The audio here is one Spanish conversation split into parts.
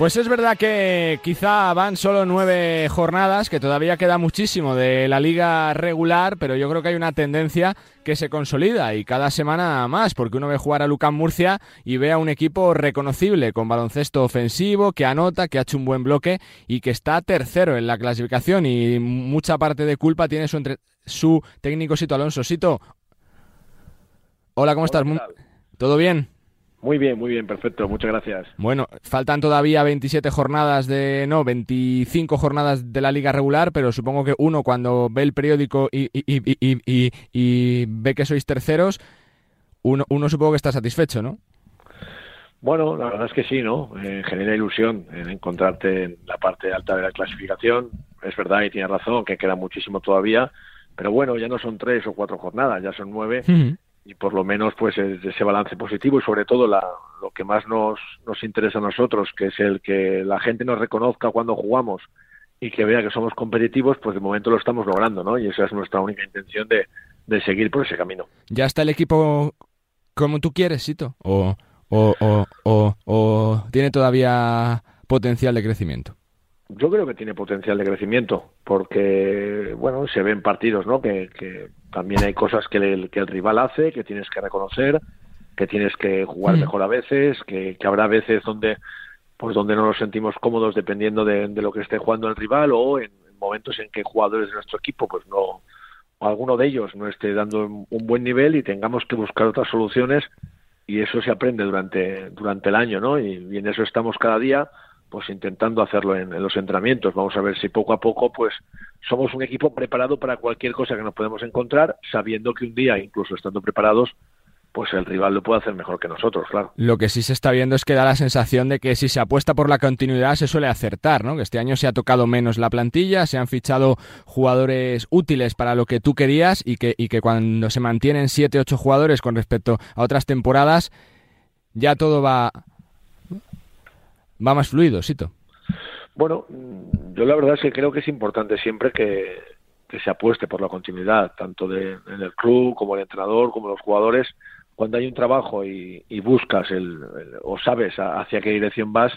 Pues es verdad que quizá van solo nueve jornadas, que todavía queda muchísimo de la liga regular, pero yo creo que hay una tendencia que se consolida y cada semana más, porque uno ve jugar a Lucán Murcia y ve a un equipo reconocible, con baloncesto ofensivo, que anota, que ha hecho un buen bloque y que está tercero en la clasificación y mucha parte de culpa tiene su, entre... su técnico Sito Alonso. Sito, hola, ¿cómo estás? ¿Todo bien? Muy bien, muy bien, perfecto, muchas gracias. Bueno, faltan todavía 27 jornadas de, no, 25 jornadas de la liga regular, pero supongo que uno cuando ve el periódico y, y, ve que sois terceros, uno, uno supongo que está satisfecho, ¿no? Bueno, la verdad es que sí, ¿no? Eh, genera ilusión en encontrarte en la parte alta de la clasificación. Es verdad y tiene razón que queda muchísimo todavía, pero bueno, ya no son tres o cuatro jornadas, ya son nueve y por lo menos pues ese balance positivo y sobre todo la, lo que más nos, nos interesa a nosotros, que es el que la gente nos reconozca cuando jugamos y que vea que somos competitivos, pues de momento lo estamos logrando, ¿no? Y esa es nuestra única intención de, de seguir por ese camino. ¿Ya está el equipo como tú quieres, Sito? ¿O, o, o, o, o tiene todavía potencial de crecimiento? Yo creo que tiene potencial de crecimiento, porque, bueno, se ven partidos, ¿no? Que, que también hay cosas que el, que el rival hace, que tienes que reconocer, que tienes que jugar mm. mejor a veces, que, que habrá veces donde pues donde no nos sentimos cómodos dependiendo de, lo que esté jugando el rival o en, momentos en que jugadores de nuestro equipo pues no alguno de ellos no esté dando un buen nivel y tengamos que buscar otras soluciones y eso se aprende durante durante el año no y, y en eso estamos cada día pues intentando hacerlo en, los entrenamientos. Vamos a ver si poco a poco, pues somos un equipo preparado para cualquier cosa que nos podemos encontrar, sabiendo que un día, incluso estando preparados, pues el rival lo puede hacer mejor que nosotros, claro. Lo que sí se está viendo es que da la sensación de que si se apuesta por la continuidad se suele acertar, ¿no? Que este año se ha tocado menos la plantilla, se han fichado jugadores útiles para lo que tú querías y que, y que cuando se mantienen siete, ocho jugadores con respecto a otras temporadas, ya todo va va más fluido, Sito. Bueno, yo la verdad es que creo que es importante siempre que, se apueste por la continuidad, tanto de, en el club como el entrenador, como los jugadores. Cuando hay un trabajo y, buscas el, o sabes hacia qué dirección vas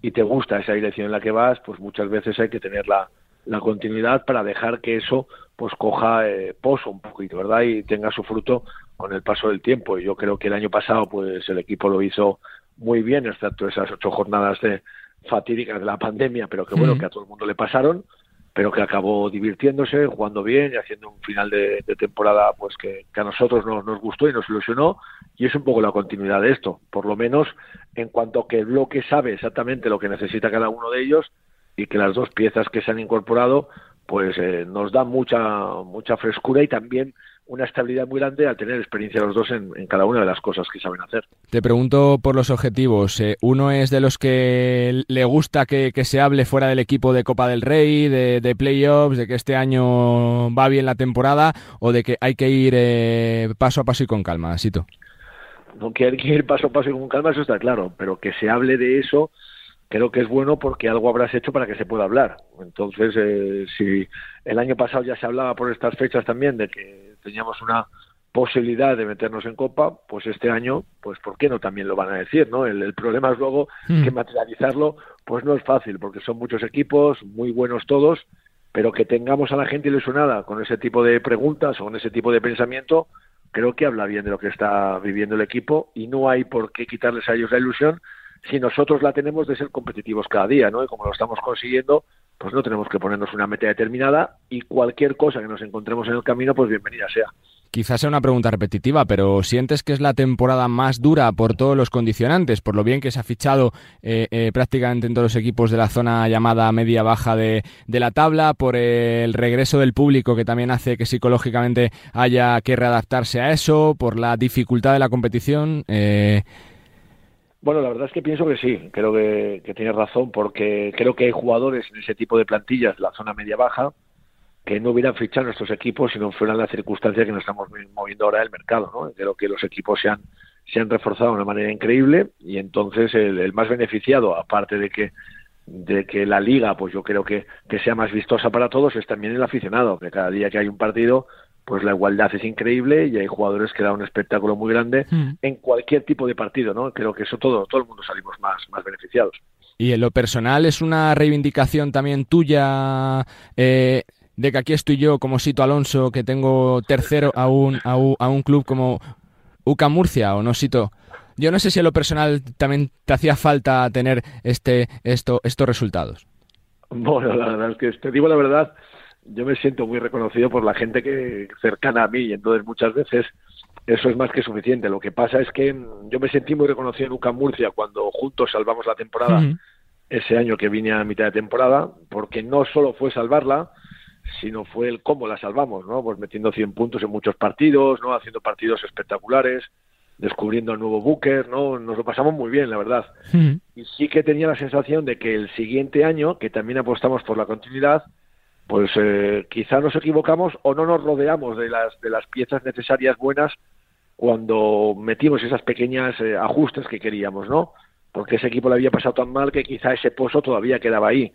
y te gusta esa dirección en la que vas, pues muchas veces hay que tener la, la continuidad para dejar que eso pues coja eh, pozo un poquito, ¿verdad? Y tenga su fruto con el paso del tiempo. Y yo creo que el año pasado pues el equipo lo hizo muy bien, excepto esas ocho jornadas de fatídicas de la pandemia, pero que bueno, que a todo el mundo le pasaron, pero que acabó divirtiéndose, jugando bien y haciendo un final de, temporada pues que, a nosotros nos, nos gustó y nos ilusionó. Y es un poco la continuidad de esto, por lo menos en cuanto que el bloque sabe exactamente lo que necesita cada uno de ellos y que las dos piezas que se han incorporado pues eh, nos da mucha mucha frescura y también una estabilidad muy grande al tener experiencia los dos en, cada una de las cosas que saben hacer. Te pregunto por los objetivos. Eh, ¿Uno es de los que le gusta que, se hable fuera del equipo de Copa del Rey, de, playoffs, de que este año va bien la temporada o de que hay que ir eh, paso a paso y con calma, Sito? No que hay que ir paso a paso y con calma, eso está claro, pero que se hable de eso creo que es bueno porque algo habrás hecho para que se pueda hablar. Entonces, eh, si el año pasado ya se hablaba por estas fechas también de que teníamos una posibilidad de meternos en Copa, pues este año, pues ¿por qué no también lo van a decir, no? El, problema es luego hmm. que materializarlo, pues no es fácil, porque son muchos equipos, muy buenos todos, pero que tengamos a la gente ilusionada con ese tipo de preguntas o con ese tipo de pensamiento, creo que habla bien de lo que está viviendo el equipo y no hay por qué quitarles a ellos la ilusión si nosotros la tenemos de ser competitivos cada día, ¿no? Y como lo estamos consiguiendo, pues no tenemos que ponernos una meta determinada y cualquier cosa que nos encontremos en el camino, pues bienvenida sea. Quizás sea una pregunta repetitiva, pero ¿sientes que es la temporada más dura por todos los condicionantes? Por lo bien que se ha fichado eh, eh, prácticamente en todos los equipos de la zona llamada media-baja de, de, la tabla, por el regreso del público que también hace que psicológicamente haya que readaptarse a eso, por la dificultad de la competición. Bueno, la verdad es que pienso que sí, creo que, tienes razón, porque creo que hay jugadores en ese tipo de plantillas la zona media-baja que no hubieran fichado nuestros equipos si no fueran las circunstancias que nos estamos moviendo ahora del mercado. ¿no? Creo que los equipos se han, reforzado de una manera increíble y entonces el, más beneficiado, aparte de que de que la liga, pues yo creo que, que sea más vistosa para todos, es también el aficionado, que cada día que hay un partido, pues la igualdad es increíble y hay jugadores que dan un espectáculo muy grande hmm. en cualquier tipo de partido, ¿no? Creo que eso todo, todo el mundo salimos más, más beneficiados. ¿Y en lo personal es una reivindicación también tuya eh, de que aquí estoy yo como Sito Alonso, que tengo tercero a un, a un, a un club como UCA Murcia o no Sito? Yo no sé si en lo personal también te hacía falta tener este, esto, estos resultados. Bueno, la verdad es que te digo la verdad, yo me siento muy reconocido por la gente que cercana a mí y entonces muchas veces eso es más que suficiente. Lo que pasa es que yo me sentí muy reconocido en UCAM Murcia cuando juntos salvamos la temporada ese año que vine a mitad de temporada, porque no solo fue salvarla, sino fue el cómo la salvamos, ¿no? Pues metiendo 100 puntos en muchos partidos, ¿no? Haciendo partidos espectaculares, descubriendo al nuevo Booker, ¿no? Nos lo pasamos muy bien, la verdad. Y sí que tenía la sensación de que el siguiente año, que también apostamos por la continuidad, pues eh, quizá nos equivocamos o no nos rodeamos de las, de las piezas necesarias buenas cuando metimos esas pequeñas eh, ajustes que queríamos, ¿no? Porque ese equipo le había pasado tan mal que quizá ese pozo todavía quedaba ahí.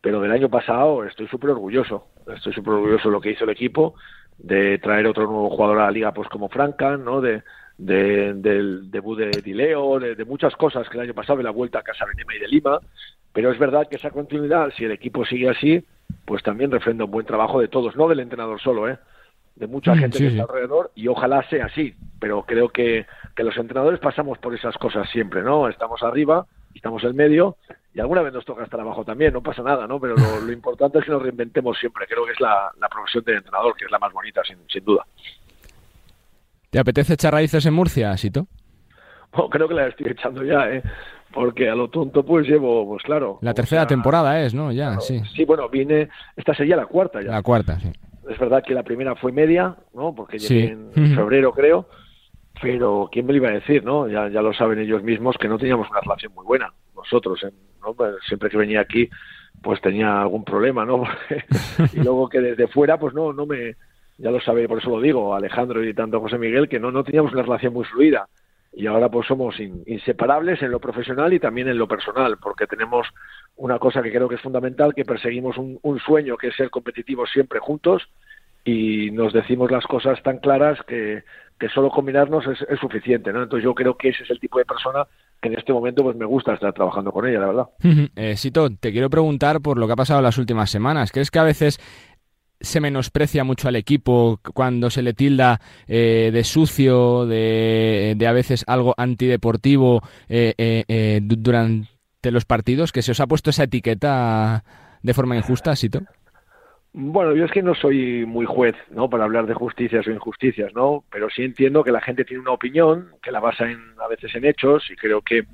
Pero del año pasado estoy súper orgulloso. Estoy súper orgulloso de lo que hizo el equipo, de traer otro nuevo jugador a la liga pues como Francan, ¿no? De, del debut de Dileo, de, muchas cosas que el año pasado, de la vuelta a Casa Benema y de Lima, pero es verdad que esa continuidad, si el equipo sigue así, pues también refrenda un buen trabajo de todos, no del entrenador solo, ¿eh? de mucha mm, gente que está alrededor y ojalá sea así, pero creo que, que los entrenadores pasamos por esas cosas siempre, ¿no? Estamos arriba, estamos en medio y alguna vez nos toca estar abajo también, no pasa nada, ¿no? Pero lo, importante es que nos reinventemos siempre, creo que es la, la profesión de entrenador, que es la más bonita, sin, sin duda. ¿Te apetece echar raíces en Murcia, Sito? Bueno, creo que la estoy echando ya, ¿eh? Porque a lo tonto pues llevo, pues claro... La tercera temporada es, ¿no? Ya, sí. Sí, bueno, viene... Esta sería la cuarta ya. La cuarta, sí. Es verdad que la primera fue media, ¿no? Porque llegué en febrero, creo. Pero, ¿quién me lo iba a decir, no? Ya, ya lo saben ellos mismos que no teníamos una relación muy buena. Nosotros, ¿no? Pues, siempre que venía aquí, pues tenía algún problema, ¿no? y luego que desde fuera, pues no, no me ya lo sabe, por eso lo digo, Alejandro y tanto José Miguel, que no, no teníamos una relación muy fluida. Y ahora pues somos inseparables en lo profesional y también en lo personal, porque tenemos una cosa que creo que es fundamental, que perseguimos un, sueño que es ser competitivos siempre juntos y nos decimos las cosas tan claras que, que solo combinarnos es, es, suficiente, ¿no? Entonces yo creo que ese es el tipo de persona que en este momento pues me gusta estar trabajando con ella, la verdad. eh, Sito, te quiero preguntar por lo que ha pasado las últimas semanas. ¿Crees que a veces se menosprecia mucho al equipo cuando se le tilda eh, de sucio, de, de, a veces algo antideportivo eh, eh, durante los partidos, que se os ha puesto esa etiqueta de forma injusta, Sito. Bueno, yo es que no soy muy juez, ¿no? Para hablar de justicias o injusticias, ¿no? Pero sí entiendo que la gente tiene una opinión, que la basa en, a veces en hechos, y creo que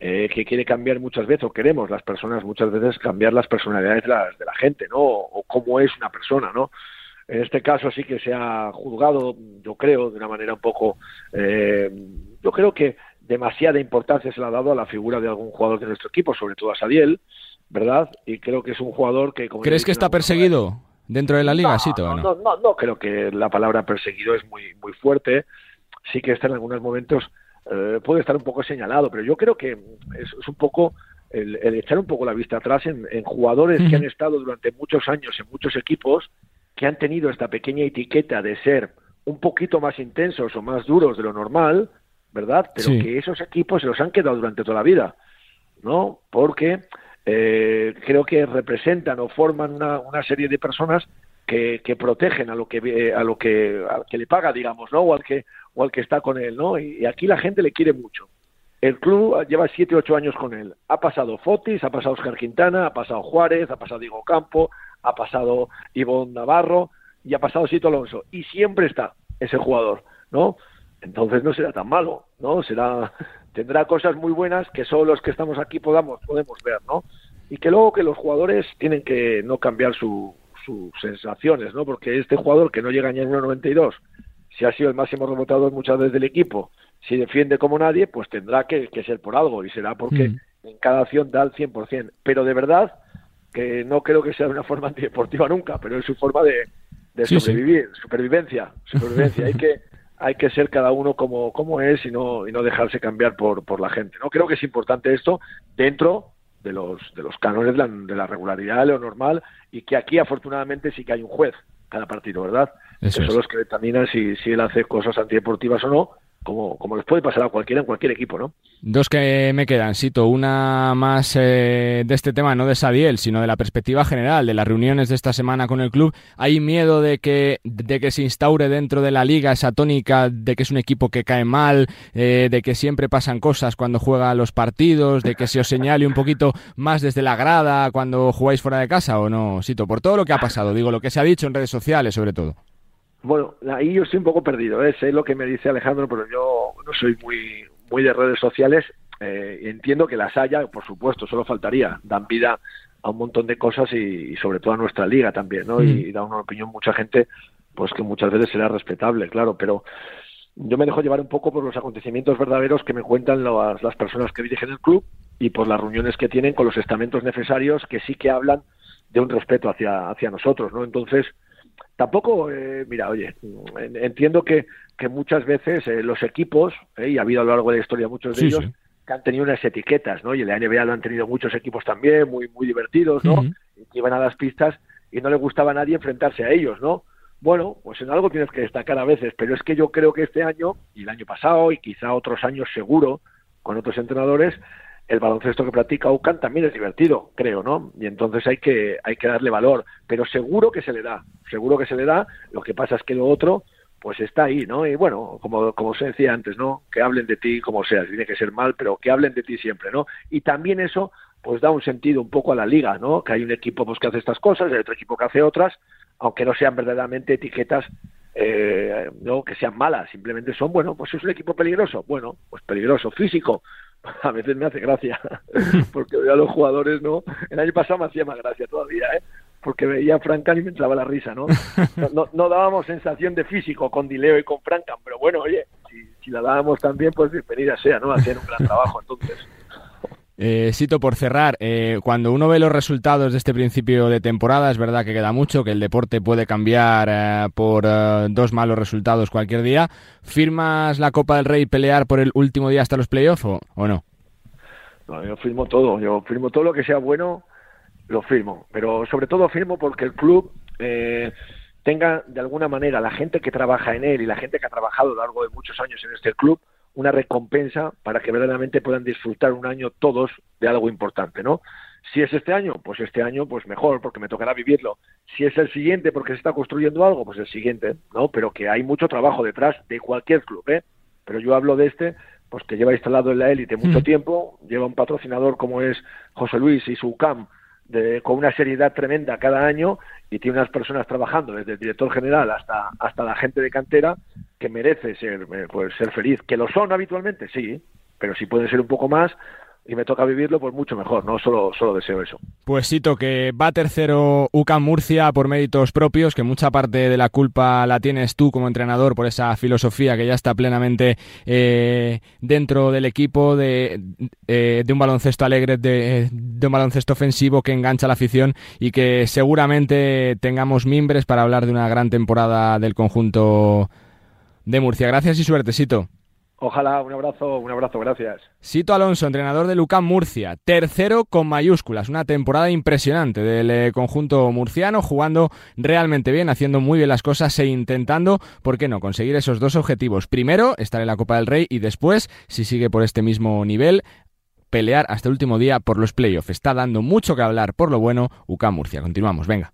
eh, que quiere cambiar muchas veces, o queremos las personas muchas veces cambiar las personalidades de la, de la gente, ¿no? O, cómo es una persona, ¿no? En este caso sí que se ha juzgado, yo creo, de una manera un poco, eh, yo creo que demasiada importancia se le ha dado a la figura de algún jugador de nuestro equipo, sobre todo a Sadiel, ¿verdad? Y creo que es un jugador que... ¿Crees que está perseguido dentro de la liga, sí, no, no, no, no, creo que la palabra perseguido es muy, muy fuerte. Sí que está en algunos momentos eh, puede estar un poco señalado, pero yo creo que es, un poco el, echar un poco la vista atrás en, jugadores que han estado durante muchos años en muchos equipos, que han tenido esta pequeña etiqueta de ser un poquito más intensos o más duros de lo normal, ¿verdad? Pero que esos equipos se los han quedado durante toda la vida, ¿no? Porque eh, creo que representan o forman una, una serie de personas que, que, protegen a lo que a lo que le paga, digamos, ¿no? O al que o al que está con él, ¿no? Y, aquí la gente le quiere mucho. El club lleva siete, ocho años con él. Ha pasado Fotis, ha pasado Oscar Quintana, ha pasado Juárez, ha pasado Diego Campo, ha pasado Ivonne Navarro y ha pasado Sito Alonso. Y siempre está ese jugador, ¿no? Entonces no será tan malo, ¿no? Será, tendrá cosas muy buenas que solo los que estamos aquí podamos, podemos ver, ¿no? Y que luego que los jugadores tienen que no cambiar su, sus sensaciones, ¿no? Porque este jugador que no llega ni a 1.92 si ha sido el máximo rebotador muchas veces del equipo, si defiende como nadie, pues tendrá que, ser por algo y será porque mm. en cada acción da el 100%. Pero de verdad que no creo que sea una forma antideportiva nunca, pero es su forma de, sobrevivir, supervivencia, supervivencia. hay que hay que ser cada uno como, como es y no, y no dejarse cambiar por, por la gente. No creo que es importante esto dentro de los, de los cánones de la, de la regularidad, de lo normal, y que aquí afortunadamente sí que hay un juez cada partido, ¿verdad? Eso, son los que determinan si, si él hace cosas antideportivas o no, como, como les puede pasar a cualquiera en cualquier equipo, ¿no? Dos que me quedan, Sito. Una más eh, de este tema, no de Sadiel, sino de la perspectiva general, de las reuniones de esta semana con el club. ¿Hay miedo de que, de que se instaure dentro de la liga esa tónica de que es un equipo que cae mal, eh, de que siempre pasan cosas cuando juega los partidos, de que se os señale un poquito más desde la grada cuando jugáis fuera de casa o no, Sito? Por todo lo que ha pasado, digo, lo que se ha dicho en redes sociales sobre todo. Bueno, ahí yo estoy un poco perdido, ¿eh? sé lo que me dice Alejandro, pero yo no soy muy, muy de redes sociales. Eh, entiendo que las haya, por supuesto, solo faltaría. Dan vida a un montón de cosas y, sobre todo a nuestra liga también, ¿no? Y, da una opinión mucha gente, pues que muchas veces será respetable, claro, pero yo me dejo llevar un poco por los acontecimientos verdaderos que me cuentan las, las personas que dirigen el club y por las reuniones que tienen con los estamentos necesarios que sí que hablan de un respeto hacia, hacia nosotros, ¿no? Entonces, tampoco, eh, mira, oye, entiendo que, que muchas veces eh, los equipos, eh, y ha habido a lo largo de la historia muchos de ellos, que han tenido unas etiquetas, ¿no? Y en la NBA lo han tenido muchos equipos también, muy, muy divertidos, ¿no? Que iban a las pistas y no le gustaba a nadie enfrentarse a ellos, ¿no? Bueno, pues en algo tienes que destacar a veces, pero es que yo creo que este año, y el año pasado, y quizá otros años seguro, con otros entrenadores, el baloncesto que practica UCAN también es divertido, creo, ¿no? Y entonces hay que, hay que darle valor, pero seguro que se le da, seguro que se le da, lo que pasa es que lo otro, pues está ahí, ¿no? Y bueno, como, como se decía antes, ¿no? Que hablen de ti como sea, tiene que ser mal, pero que hablen de ti siempre, ¿no? Y también eso, pues da un sentido un poco a la liga, ¿no? Que hay un equipo pues, que hace estas cosas, hay otro equipo que hace otras, aunque no sean verdaderamente etiquetas eh, no que sean malas, simplemente son, bueno, pues es un equipo peligroso, bueno, pues peligroso, físico, a veces me hace gracia, porque veo a los jugadores, ¿no? El año pasado me hacía más gracia todavía, ¿eh? Porque veía a Frankan y me entraba la risa, ¿no? No, no, dábamos sensación de físico con Dileo y con Frankan, pero bueno, oye, si, si la dábamos también, pues bienvenida sea, ¿no? Hacían un gran trabajo entonces. Eh, Sito, por cerrar, eh, cuando uno ve los resultados de este principio de temporada, es verdad que queda mucho, que el deporte puede cambiar eh, por eh, dos malos resultados cualquier día. ¿Firmas la Copa del Rey pelear por el último día hasta los playoffs o, no? No, yo firmo todo, yo firmo todo lo que sea bueno, lo firmo, pero sobre todo firmo porque el club tenga de alguna manera la gente que trabaja en él y la gente que ha trabajado a lo largo de muchos años en este club una recompensa para que verdaderamente puedan disfrutar un año todos de algo importante, ¿no? Si es este año, pues este año, pues mejor, porque me tocará vivirlo. Si es el siguiente, porque se está construyendo algo, pues el siguiente, ¿no? Pero que hay mucho trabajo detrás de cualquier club, ¿eh? Pero yo hablo de este, pues que lleva instalado en la élite mucho mm. tiempo, lleva un patrocinador como es José Luis y su CAM, de, con una seriedad tremenda cada año y tiene unas personas trabajando desde el director general hasta hasta la gente de cantera que merece ser eh, pues ser feliz. Que lo son habitualmente sí pero si pueden ser un poco más y me toca vivirlo, pues mucho mejor, ¿no? Solo, solo deseo eso. Pues cito que va tercero UCAM Murcia por méritos propios, que mucha parte de la culpa la tienes tú como entrenador por esa filosofía que ya está plenamente eh, dentro del equipo, de, eh, de un baloncesto alegre, de, de, un baloncesto ofensivo que engancha la afición y que seguramente tengamos mimbres para hablar de una gran temporada del conjunto de Murcia. Gracias y suerte, Sito. Ojalá, un abrazo, un abrazo, gracias. Sito Alonso, entrenador de Lucán Murcia, tercero con mayúsculas, una temporada impresionante del eh, conjunto murciano, jugando realmente bien, haciendo muy bien las cosas e intentando, ¿por qué no?, conseguir esos dos objetivos. Primero, estar en la Copa del Rey y después, si sigue por este mismo nivel, pelear hasta el último día por los playoffs. Está dando mucho que hablar por lo bueno UCAM Murcia. Continuamos, venga.